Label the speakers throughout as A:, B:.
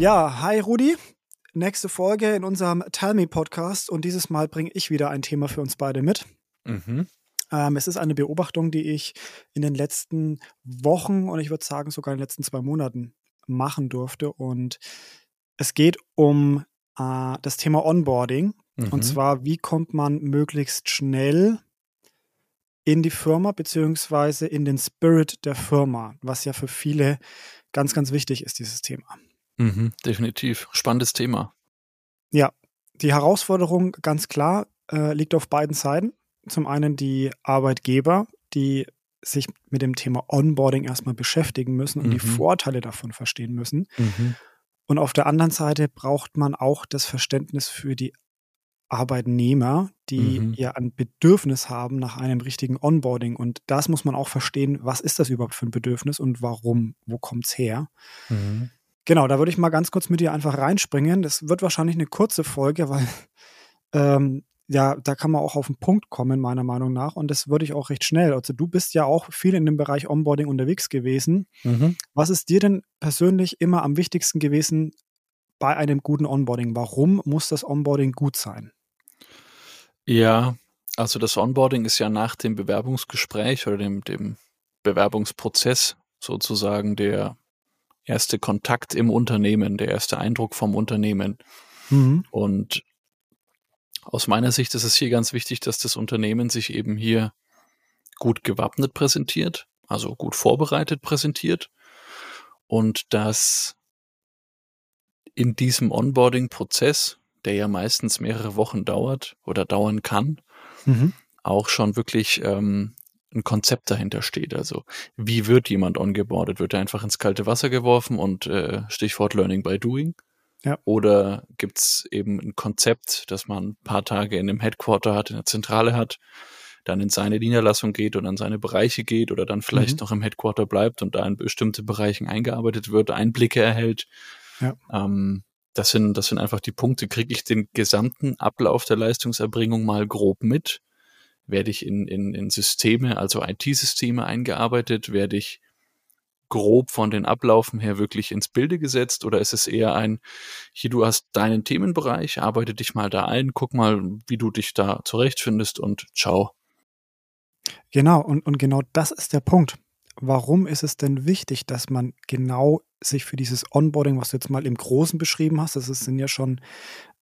A: Ja, hi Rudi. Nächste Folge in unserem Tell Me Podcast und dieses Mal bringe ich wieder ein Thema für uns beide mit.
B: Mhm.
A: Ähm, es ist eine Beobachtung, die ich in den letzten Wochen und ich würde sagen sogar in den letzten zwei Monaten machen durfte. Und es geht um äh, das Thema Onboarding.
B: Mhm.
A: Und zwar, wie kommt man möglichst schnell in die Firma beziehungsweise in den Spirit der Firma, was ja für viele ganz, ganz wichtig ist, dieses Thema.
B: Mhm, definitiv. Spannendes Thema.
A: Ja, die Herausforderung ganz klar äh, liegt auf beiden Seiten. Zum einen die Arbeitgeber, die sich mit dem Thema Onboarding erstmal beschäftigen müssen und
B: Mhm.
A: die Vorteile davon verstehen müssen.
B: Mhm.
A: Und auf der anderen Seite braucht man auch das Verständnis für die Arbeitnehmer, die
B: Mhm.
A: ja ein Bedürfnis haben nach einem richtigen Onboarding. Und das muss man auch verstehen, was ist das überhaupt für ein Bedürfnis und warum, wo kommt's her?
B: Mhm.
A: Genau, da würde ich mal ganz kurz mit dir einfach reinspringen. Das wird wahrscheinlich eine kurze Folge, weil ähm, ja, da kann man auch auf den Punkt kommen, meiner Meinung nach. Und das würde ich auch recht schnell. Also du bist ja auch viel in dem Bereich Onboarding unterwegs gewesen.
B: Mhm.
A: Was ist dir denn persönlich immer am wichtigsten gewesen bei einem guten Onboarding? Warum muss das Onboarding gut sein?
B: Ja, also das Onboarding ist ja nach dem Bewerbungsgespräch oder dem, dem Bewerbungsprozess sozusagen der erste Kontakt im Unternehmen, der erste Eindruck vom Unternehmen.
A: Mhm.
B: Und aus meiner Sicht ist es hier ganz wichtig, dass das Unternehmen sich eben hier gut gewappnet präsentiert, also gut vorbereitet präsentiert und dass in diesem Onboarding-Prozess, der ja meistens mehrere Wochen dauert oder dauern kann,
A: Mhm.
B: auch schon wirklich ähm, ein Konzept dahinter steht. Also wie wird jemand ongeboardet? Wird er einfach ins kalte Wasser geworfen und äh, Stichwort Learning by Doing?
A: Ja.
B: Oder gibt's eben ein Konzept, dass man ein paar Tage in einem Headquarter hat, in der Zentrale hat, dann in seine Niederlassung geht und an seine Bereiche geht oder dann vielleicht
A: Mhm.
B: noch im Headquarter bleibt und da in bestimmte Bereichen eingearbeitet wird, Einblicke erhält.
A: Ja.
B: Ähm, das sind, das sind einfach die Punkte. Kriege ich den gesamten Ablauf der Leistungserbringung mal grob mit? Werde ich in, in, in Systeme, also IT-Systeme eingearbeitet? Werde ich grob von den Ablaufen her wirklich ins Bilde gesetzt? Oder ist es eher ein, hier, du hast deinen Themenbereich, arbeite dich mal da ein, guck mal, wie du dich da zurechtfindest und ciao.
A: Genau, und, und genau das ist der Punkt. Warum ist es denn wichtig, dass man genau sich für dieses Onboarding, was du jetzt mal im Großen beschrieben hast, das sind ja schon,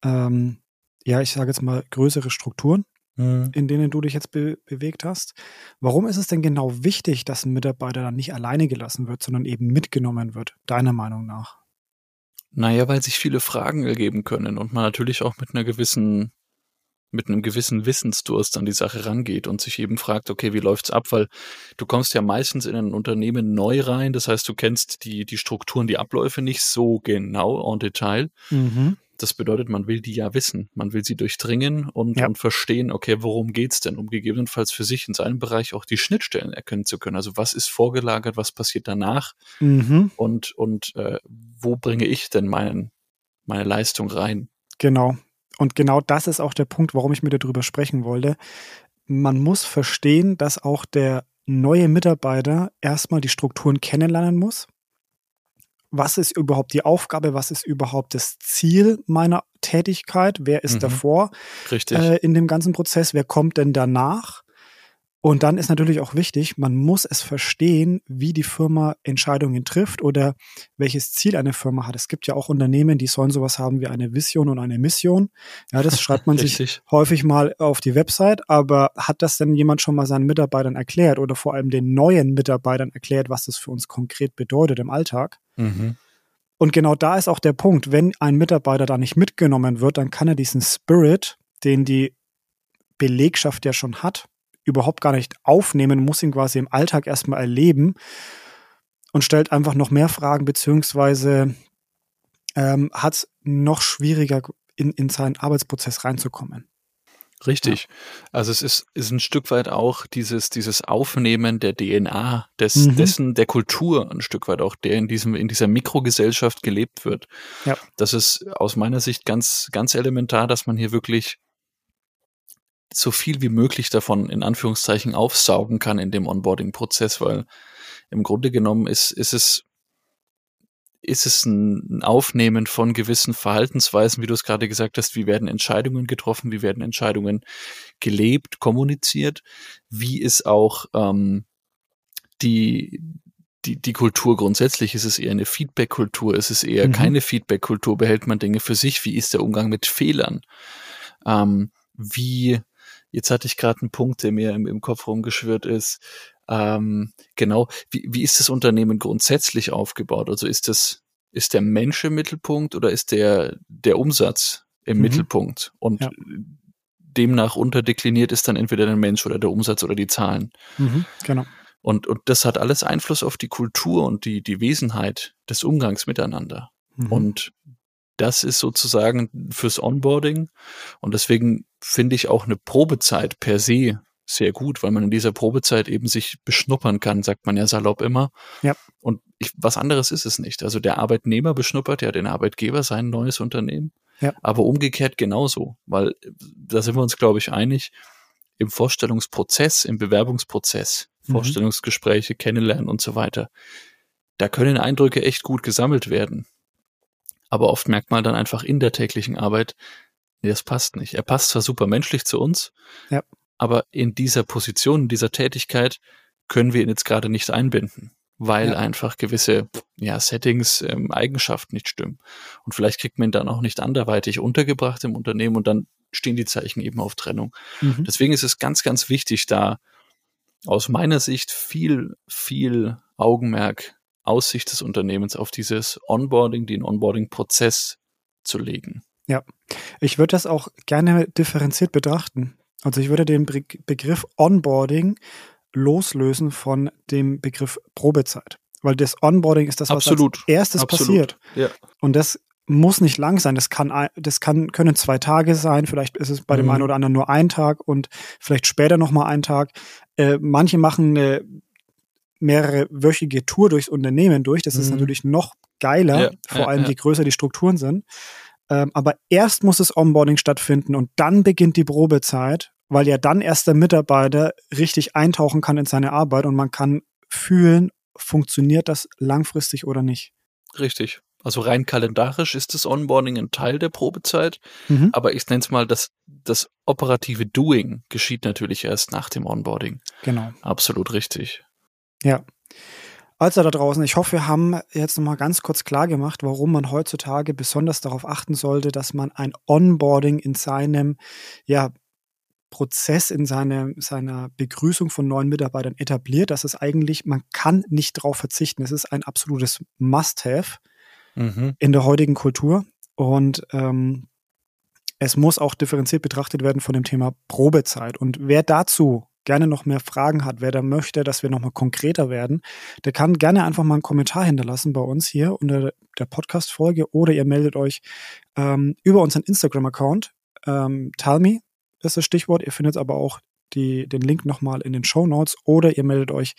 A: ähm, ja, ich sage jetzt mal größere Strukturen, in denen du dich jetzt be bewegt hast. Warum ist es denn genau wichtig, dass ein Mitarbeiter dann nicht alleine gelassen wird, sondern eben mitgenommen wird, deiner Meinung nach?
B: Naja, weil sich viele Fragen ergeben können und man natürlich auch mit einer gewissen, mit einem gewissen Wissensdurst an die Sache rangeht und sich eben fragt, okay, wie läuft's ab? Weil du kommst ja meistens in ein Unternehmen neu rein, das heißt, du kennst die, die Strukturen, die Abläufe nicht so genau en Detail.
A: Mhm.
B: Das bedeutet, man will die ja wissen. Man will sie durchdringen und,
A: Ja.
B: und verstehen, okay, worum geht's denn? Um gegebenenfalls für sich in seinem Bereich auch die Schnittstellen erkennen zu können. Also was ist vorgelagert, was passiert danach
A: Mhm.
B: und, und äh, wo bringe ich denn meinen, meine Leistung rein?
A: Genau. Und genau das ist auch der Punkt, warum ich mit dir darüber sprechen wollte. Man muss verstehen, dass auch der neue Mitarbeiter erstmal die Strukturen kennenlernen muss. Was ist überhaupt die Aufgabe? Was ist überhaupt das Ziel meiner Tätigkeit? Wer ist
B: Mhm.
A: davor
B: Richtig.
A: äh, in dem ganzen Prozess? Wer kommt denn danach? Und dann ist natürlich auch wichtig, man muss es verstehen, wie die Firma Entscheidungen trifft oder welches Ziel eine Firma hat. Es gibt ja auch Unternehmen, die sollen sowas haben wie eine Vision und eine Mission. Ja, das schreibt man sich häufig mal auf die Website, aber hat das denn jemand schon mal seinen Mitarbeitern erklärt oder vor allem den neuen Mitarbeitern erklärt, was das für uns konkret bedeutet im Alltag?
B: Mhm.
A: Und genau da ist auch der Punkt, wenn ein Mitarbeiter da nicht mitgenommen wird, dann kann er diesen Spirit, den die Belegschaft ja schon hat, überhaupt gar nicht aufnehmen, muss ihn quasi im Alltag erstmal erleben und stellt einfach noch mehr Fragen, beziehungsweise ähm, hat es noch schwieriger, in, in seinen Arbeitsprozess reinzukommen.
B: Richtig. Also es ist, ist ein Stück weit auch dieses, dieses Aufnehmen der DNA, des,
A: Mhm.
B: dessen, der Kultur ein Stück weit auch, der in diesem, in dieser Mikrogesellschaft gelebt wird.
A: Ja.
B: Das ist aus meiner Sicht ganz, ganz elementar, dass man hier wirklich so viel wie möglich davon in Anführungszeichen aufsaugen kann in dem Onboarding-Prozess, weil im Grunde genommen ist, ist es ist es ein Aufnehmen von gewissen Verhaltensweisen, wie du es gerade gesagt hast, wie werden Entscheidungen getroffen, wie werden Entscheidungen gelebt, kommuniziert, wie ist auch ähm, die, die, die Kultur grundsätzlich, ist es eher eine Feedback-Kultur, ist es eher mhm. keine Feedback-Kultur, behält man Dinge für sich, wie ist der Umgang mit Fehlern, ähm, wie, jetzt hatte ich gerade einen Punkt, der mir im, im Kopf rumgeschwirrt ist, ähm, genau, wie, wie ist das Unternehmen grundsätzlich aufgebaut? Also ist das, ist der Mensch im Mittelpunkt oder ist der, der Umsatz im mhm. Mittelpunkt? Und ja. demnach unterdekliniert ist dann entweder der Mensch oder der Umsatz oder die Zahlen.
A: Mhm, genau.
B: Und, und das hat alles Einfluss auf die Kultur und die, die Wesenheit des Umgangs miteinander. Mhm. Und das ist sozusagen fürs Onboarding. Und deswegen finde ich auch eine Probezeit per se sehr gut, weil man in dieser Probezeit eben sich beschnuppern kann, sagt man ja salopp immer.
A: Ja.
B: Und ich, was anderes ist es nicht. Also der Arbeitnehmer beschnuppert ja den Arbeitgeber sein neues Unternehmen.
A: Ja.
B: Aber umgekehrt genauso, weil da sind wir uns, glaube ich, einig, im Vorstellungsprozess, im Bewerbungsprozess, mhm. Vorstellungsgespräche, Kennenlernen und so weiter, da können Eindrücke echt gut gesammelt werden. Aber oft merkt man dann einfach in der täglichen Arbeit, nee, das passt nicht. Er passt zwar super menschlich zu uns,
A: ja
B: aber in dieser Position, in dieser Tätigkeit können wir ihn jetzt gerade nicht einbinden, weil ja. einfach gewisse ja, Settings, ähm, Eigenschaften nicht stimmen. Und vielleicht kriegt man ihn dann auch nicht anderweitig untergebracht im Unternehmen und dann stehen die Zeichen eben auf Trennung. Mhm. Deswegen ist es ganz, ganz wichtig, da aus meiner Sicht viel, viel Augenmerk aus Sicht des Unternehmens auf dieses Onboarding, den Onboarding-Prozess zu legen.
A: Ja, ich würde das auch gerne differenziert betrachten. Also ich würde den Be Begriff Onboarding loslösen von dem Begriff Probezeit. Weil das Onboarding ist das, was
B: Absolut.
A: als erstes
B: Absolut.
A: passiert.
B: Ja.
A: Und das muss nicht lang sein. Das kann, das kann, können zwei Tage sein. Vielleicht ist es bei mhm. dem einen oder anderen nur ein Tag und vielleicht später nochmal ein Tag. Äh, manche machen eine mehrere wöchige Tour durchs Unternehmen durch. Das mhm. ist natürlich noch geiler, ja, vor ja, allem je größer die Strukturen sind. Ähm, aber erst muss das Onboarding stattfinden und dann beginnt die Probezeit, weil ja dann erst der Mitarbeiter richtig eintauchen kann in seine Arbeit und man kann fühlen, funktioniert das langfristig oder nicht.
B: Richtig. Also rein kalendarisch ist das Onboarding ein Teil der Probezeit, mhm. aber ich nenne es mal, das, das operative Doing geschieht natürlich erst nach dem Onboarding.
A: Genau.
B: Absolut richtig.
A: Ja. Also da draußen, ich hoffe, wir haben jetzt nochmal ganz kurz klar gemacht, warum man heutzutage besonders darauf achten sollte, dass man ein Onboarding in seinem ja, Prozess, in seine, seiner Begrüßung von neuen Mitarbeitern etabliert. Das ist eigentlich, man kann nicht darauf verzichten. Es ist ein absolutes Must-Have mhm. in der heutigen Kultur. Und ähm, es muss auch differenziert betrachtet werden von dem Thema Probezeit. Und wer dazu gerne noch mehr Fragen hat, wer da möchte, dass wir nochmal konkreter werden, der kann gerne einfach mal einen Kommentar hinterlassen bei uns hier unter der Podcast-Folge oder ihr meldet euch ähm, über unseren Instagram-Account. Ähm, Tell ist das Stichwort. Ihr findet aber auch die, den Link nochmal in den Show Notes oder ihr meldet euch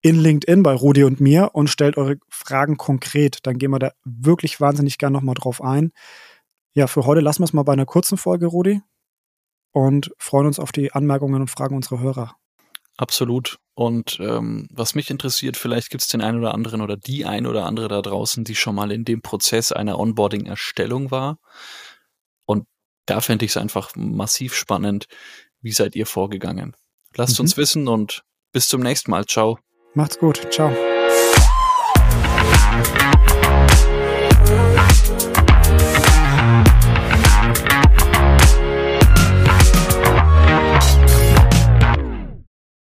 A: in LinkedIn bei Rudi und mir und stellt eure Fragen konkret. Dann gehen wir da wirklich wahnsinnig gern nochmal drauf ein. Ja, für heute lassen wir es mal bei einer kurzen Folge, Rudi und freuen uns auf die Anmerkungen und Fragen unserer Hörer.
B: Absolut. Und ähm, was mich interessiert, vielleicht gibt es den einen oder anderen oder die ein oder andere da draußen, die schon mal in dem Prozess einer Onboarding-Erstellung war. Und da fände ich es einfach massiv spannend. Wie seid ihr vorgegangen? Lasst mhm. uns wissen und bis zum nächsten Mal. Ciao.
A: Macht's gut. Ciao.